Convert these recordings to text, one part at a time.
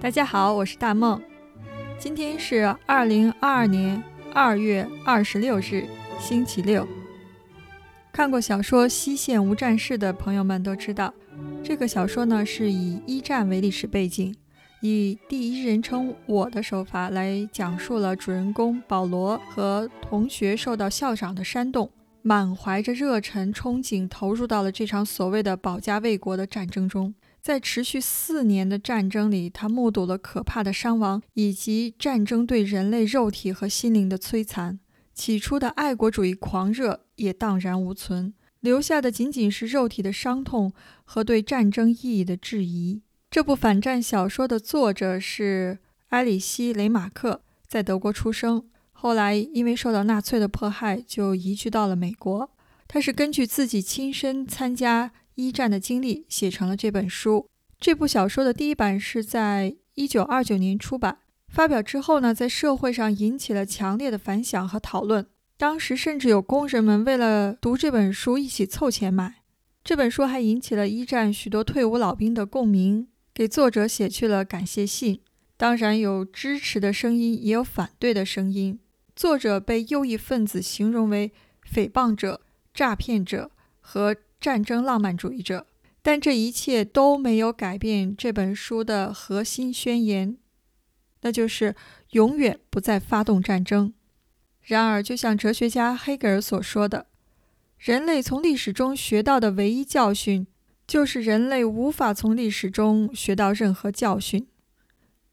大家好，我是大梦。今天是二零二二年二月二十六日，星期六。看过小说《西线无战事》的朋友们都知道，这个小说呢是以一战为历史背景，以第一人称我的手法来讲述了主人公保罗和同学受到校长的煽动，满怀着热忱憧憬，投入到了这场所谓的保家卫国的战争中。在持续四年的战争里，他目睹了可怕的伤亡以及战争对人类肉体和心灵的摧残。起初的爱国主义狂热也荡然无存，留下的仅仅是肉体的伤痛和对战争意义的质疑。这部反战小说的作者是埃里希·雷马克，在德国出生，后来因为受到纳粹的迫害，就移居到了美国。他是根据自己亲身参加。一战的经历写成了这本书。这部小说的第一版是在一九二九年出版，发表之后呢，在社会上引起了强烈的反响和讨论。当时甚至有工人们为了读这本书一起凑钱买。这本书还引起了一战许多退伍老兵的共鸣，给作者写去了感谢信。当然有支持的声音，也有反对的声音。作者被右翼分子形容为诽谤者、诈骗者和。战争浪漫主义者，但这一切都没有改变这本书的核心宣言，那就是永远不再发动战争。然而，就像哲学家黑格尔所说的，人类从历史中学到的唯一教训，就是人类无法从历史中学到任何教训。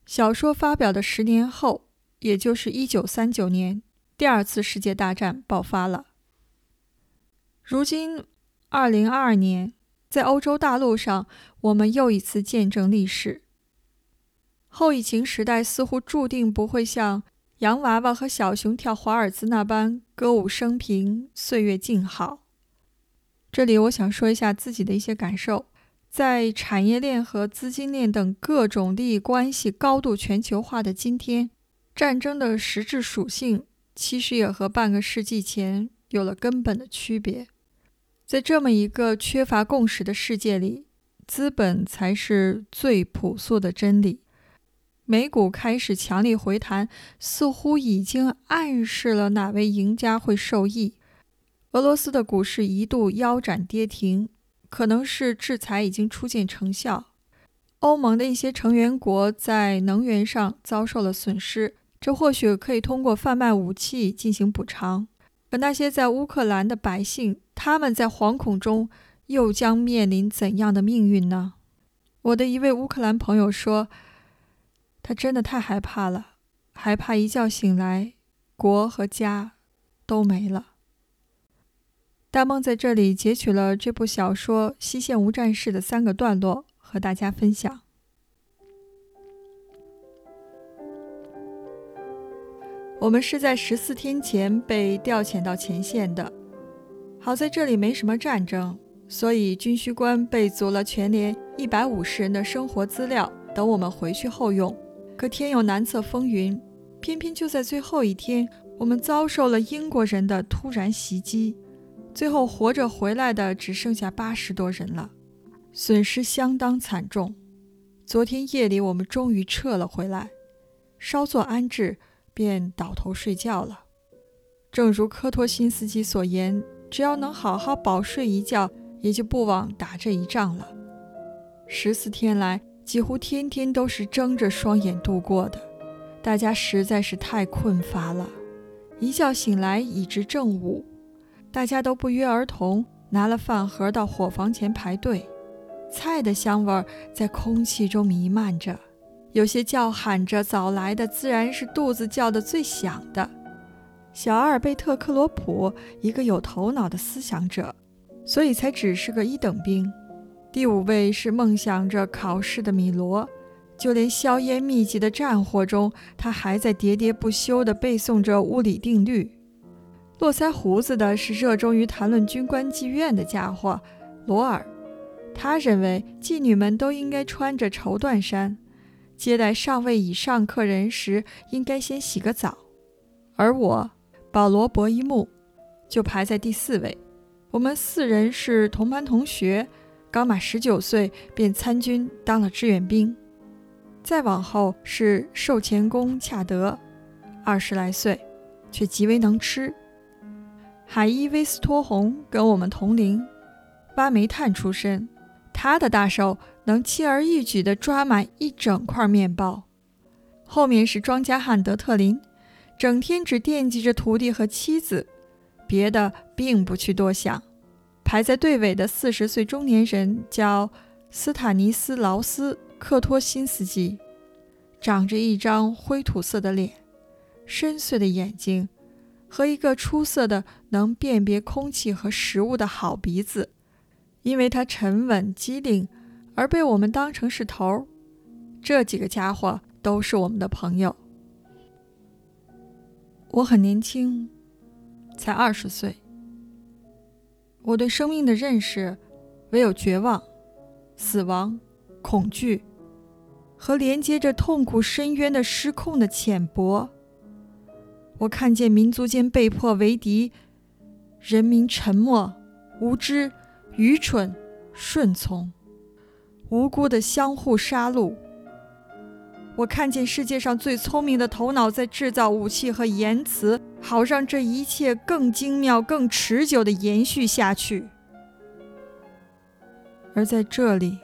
小说发表的十年后，也就是一九三九年，第二次世界大战爆发了。如今。二零二二年，在欧洲大陆上，我们又一次见证历史。后疫情时代似乎注定不会像洋娃娃和小熊跳华尔兹那般歌舞升平、岁月静好。这里我想说一下自己的一些感受：在产业链和资金链等各种利益关系高度全球化的今天，战争的实质属性其实也和半个世纪前有了根本的区别。在这么一个缺乏共识的世界里，资本才是最朴素的真理。美股开始强力回弹，似乎已经暗示了哪位赢家会受益。俄罗斯的股市一度腰斩跌停，可能是制裁已经初见成效。欧盟的一些成员国在能源上遭受了损失，这或许可以通过贩卖武器进行补偿。可那些在乌克兰的百姓，他们在惶恐中又将面临怎样的命运呢？我的一位乌克兰朋友说，他真的太害怕了，害怕一觉醒来，国和家都没了。大梦在这里截取了这部小说《西线无战事》的三个段落，和大家分享。我们是在十四天前被调遣到前线的，好在这里没什么战争，所以军需官备足了全连一百五十人的生活资料，等我们回去后用。可天有难测风云，偏偏就在最后一天，我们遭受了英国人的突然袭击，最后活着回来的只剩下八十多人了，损失相当惨重。昨天夜里我们终于撤了回来，稍作安置。便倒头睡觉了。正如科托辛斯基所言，只要能好好饱睡一觉，也就不枉打这一仗了。十四天来，几乎天天都是睁着双眼度过的，大家实在是太困乏了。一觉醒来已至正午，大家都不约而同拿了饭盒到伙房前排队，菜的香味在空气中弥漫着。有些叫喊着早来的，自然是肚子叫得最响的。小阿尔贝特·克罗普，一个有头脑的思想者，所以才只是个一等兵。第五位是梦想着考试的米罗，就连硝烟密集的战火中，他还在喋喋不休地背诵着物理定律。络腮胡子的是热衷于谈论军官妓院的家伙罗尔，他认为妓女们都应该穿着绸缎衫。接待上位以上客人时，应该先洗个澡。而我，保罗·博伊木，就排在第四位。我们四人是同班同学，刚满十九岁便参军当了志愿兵。再往后是寿前公恰德，二十来岁，却极为能吃。海伊威斯托洪跟我们同龄，挖煤炭出身，他的大手能轻而易举地抓满一整块面包。后面是庄稼汉德特林，整天只惦记着徒弟和妻子，别的并不去多想。排在队尾的四十岁中年人叫斯坦尼斯劳斯·克托辛斯基，长着一张灰土色的脸，深邃的眼睛，和一个出色的能辨别空气和食物的好鼻子。因为他沉稳机灵，而被我们当成是头儿。这几个家伙都是我们的朋友。我很年轻，才二十岁。我对生命的认识，唯有绝望、死亡、恐惧和连接着痛苦深渊的失控的浅薄。我看见民族间被迫为敌，人民沉默、无知、愚蠢、顺从，无辜的相互杀戮。我看见世界上最聪明的头脑在制造武器和言辞。好让这一切更精妙、更持久地延续下去。而在这里、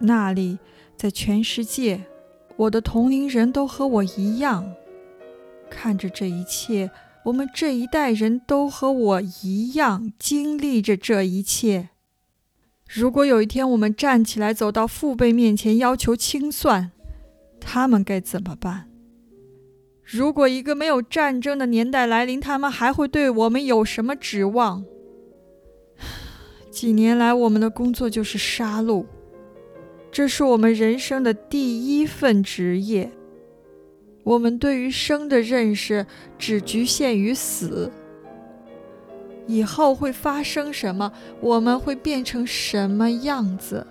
那里，在全世界，我的同龄人都和我一样，看着这一切。我们这一代人都和我一样经历着这一切。如果有一天我们站起来走到父辈面前要求清算，他们该怎么办？如果一个没有战争的年代来临，他们还会对我们有什么指望？几年来，我们的工作就是杀戮，这是我们人生的第一份职业。我们对于生的认识只局限于死，以后会发生什么？我们会变成什么样子？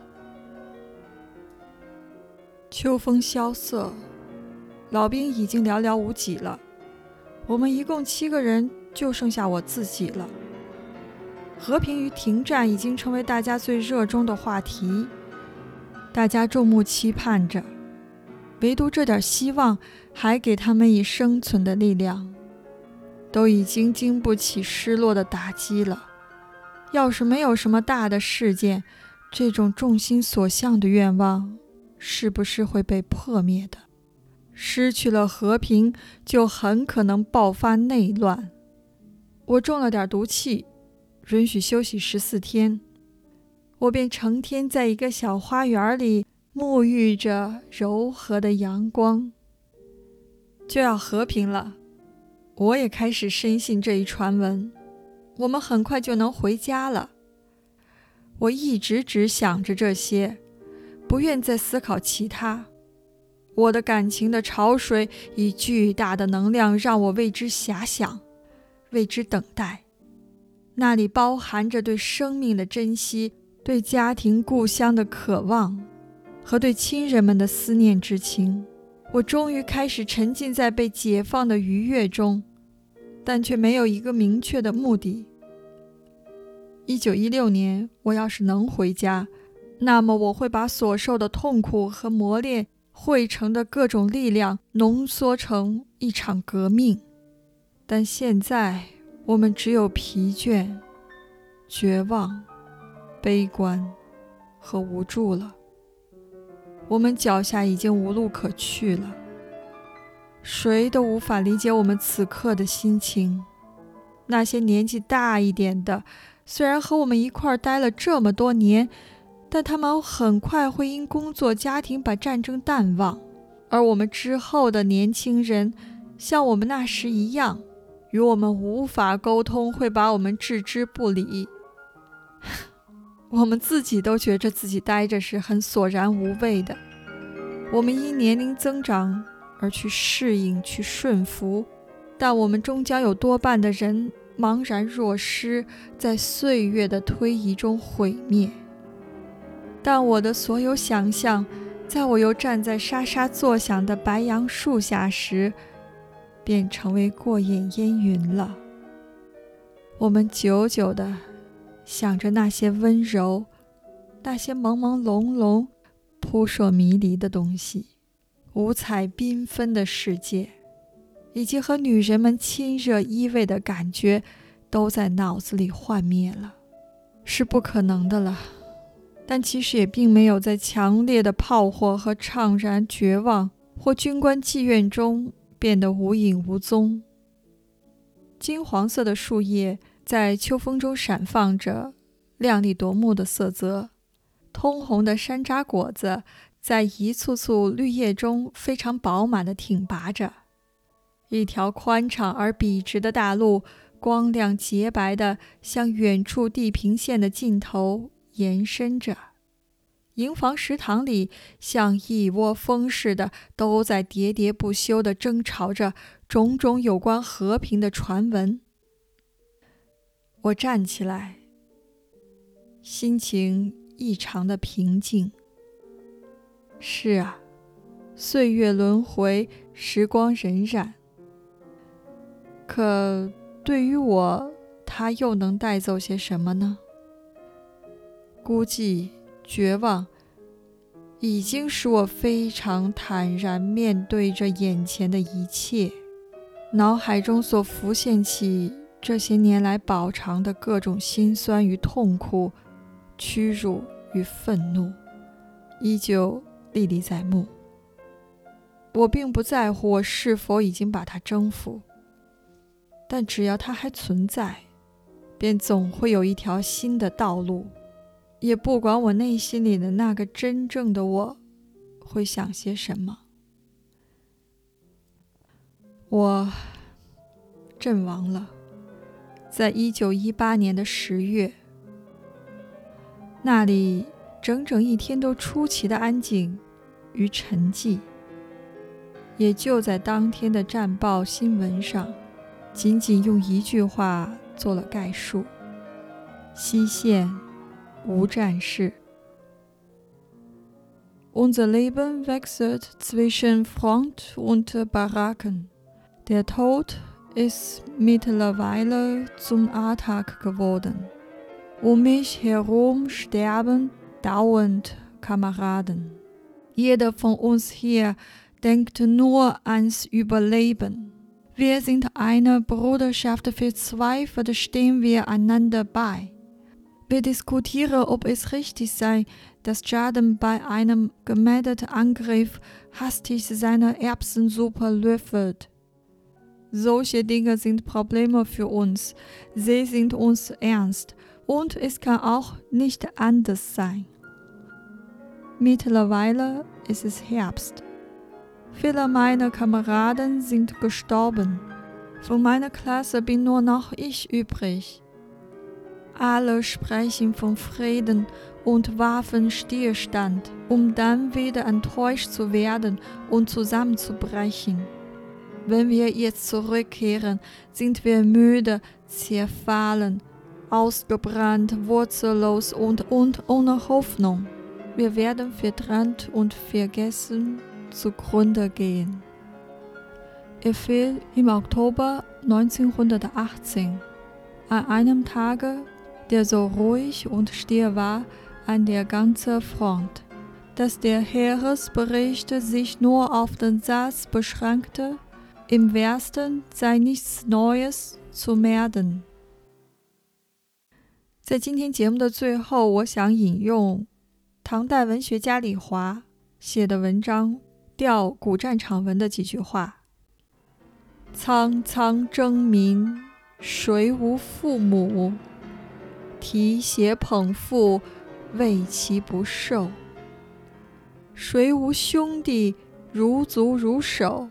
秋风萧瑟。老兵已经寥寥无几了，我们一共七个人，就剩下我自己了。和平与停战已经成为大家最热衷的话题，大家众目期盼着，唯独这点希望还给他们以生存的力量，都已经经不起失落的打击了。要是没有什么大的事件，这种众心所向的愿望，是不是会被破灭的？失去了和平，就很可能爆发内乱。我中了点毒气，允许休息十四天，我便成天在一个小花园里沐浴着柔和的阳光。就要和平了，我也开始深信这一传闻。我们很快就能回家了。我一直只想着这些，不愿再思考其他。我的感情的潮水以巨大的能量让我为之遐想，为之等待。那里包含着对生命的珍惜，对家庭故乡的渴望，和对亲人们的思念之情。我终于开始沉浸在被解放的愉悦中，但却没有一个明确的目的。一九一六年，我要是能回家，那么我会把所受的痛苦和磨练。汇成的各种力量浓缩成一场革命，但现在我们只有疲倦、绝望、悲观和无助了。我们脚下已经无路可去了，谁都无法理解我们此刻的心情。那些年纪大一点的，虽然和我们一块儿待了这么多年。但他们很快会因工作、家庭把战争淡忘，而我们之后的年轻人，像我们那时一样，与我们无法沟通，会把我们置之不理。我们自己都觉着自己待着是很索然无味的。我们因年龄增长而去适应、去顺服，但我们终将有多半的人茫然若失，在岁月的推移中毁灭。但我的所有想象，在我又站在沙沙作响的白杨树下时，便成为过眼烟云了。我们久久地想着那些温柔、那些朦朦胧胧、扑朔迷离的东西，五彩缤纷的世界，以及和女人们亲热依偎的感觉，都在脑子里幻灭了，是不可能的了。但其实也并没有在强烈的炮火和怅然绝望或军官妓院中变得无影无踪。金黄色的树叶在秋风中闪放着亮丽夺目的色泽，通红的山楂果子在一簇簇绿叶中非常饱满地挺拔着，一条宽敞而笔直的大路，光亮洁白地向远处地平线的尽头。延伸着，营房食堂里像一窝蜂似的，都在喋喋不休地争吵着种种有关和平的传闻。我站起来，心情异常的平静。是啊，岁月轮回，时光荏苒。可对于我，它又能带走些什么呢？孤寂、绝望，已经使我非常坦然面对着眼前的一切。脑海中所浮现起这些年来饱尝的各种心酸与痛苦、屈辱与愤怒，依旧历历在目。我并不在乎我是否已经把它征服，但只要它还存在，便总会有一条新的道路。也不管我内心里的那个真正的我会想些什么，我阵亡了。在一九一八年的十月，那里整整一天都出奇的安静与沉寂。也就在当天的战报新闻上，仅仅用一句话做了概述：西线。无战事。Unser Leben wechselt zwischen Front und Baracken. Der Tod ist mittlerweile zum Alltag geworden. Um mich herum sterben dauernd Kameraden. Jeder von uns hier denkt nur ans Überleben. Wir sind eine Bruderschaft verzweifelt, stehen wir einander bei. Wir diskutieren, ob es richtig sei, dass Jaden bei einem gemeldeten Angriff hastig seine Erbsensuppe löffelt. Solche Dinge sind Probleme für uns. Sie sind uns ernst und es kann auch nicht anders sein. Mittlerweile ist es Herbst. Viele meiner Kameraden sind gestorben. Von meiner Klasse bin nur noch ich übrig. Alle sprechen von Frieden und Waffenstillstand, um dann wieder enttäuscht zu werden und zusammenzubrechen. Wenn wir jetzt zurückkehren, sind wir müde, zerfallen, ausgebrannt, wurzellos und, und ohne Hoffnung. Wir werden verdrängt und vergessen zugrunde gehen. Er fiel im Oktober 1918 an einem Tage der so ruhig und still war an der ganzen Front, dass der Heeresbericht sich nur auf den Satz beschränkte, im Westen sei nichts Neues zu melden。在今天节目的最后，我想引用唐代文学家李华写的文章《吊古战场文》的几句话：“苍苍征民，谁无父母？” 提携捧腹，为其不受。谁无兄弟，如足如手？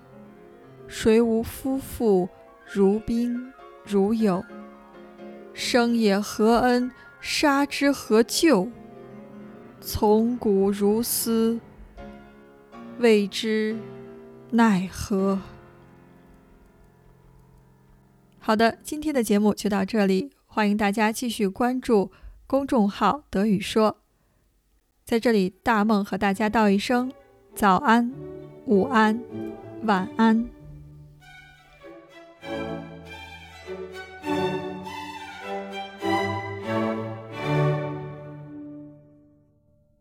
谁无夫妇，如宾如友？生也何恩，杀之何咎？从古如斯，谓之奈何？好的，今天的节目就到这里。欢迎大家继续关注公众号德语说在这里大梦和大家道一声早安午安晚安。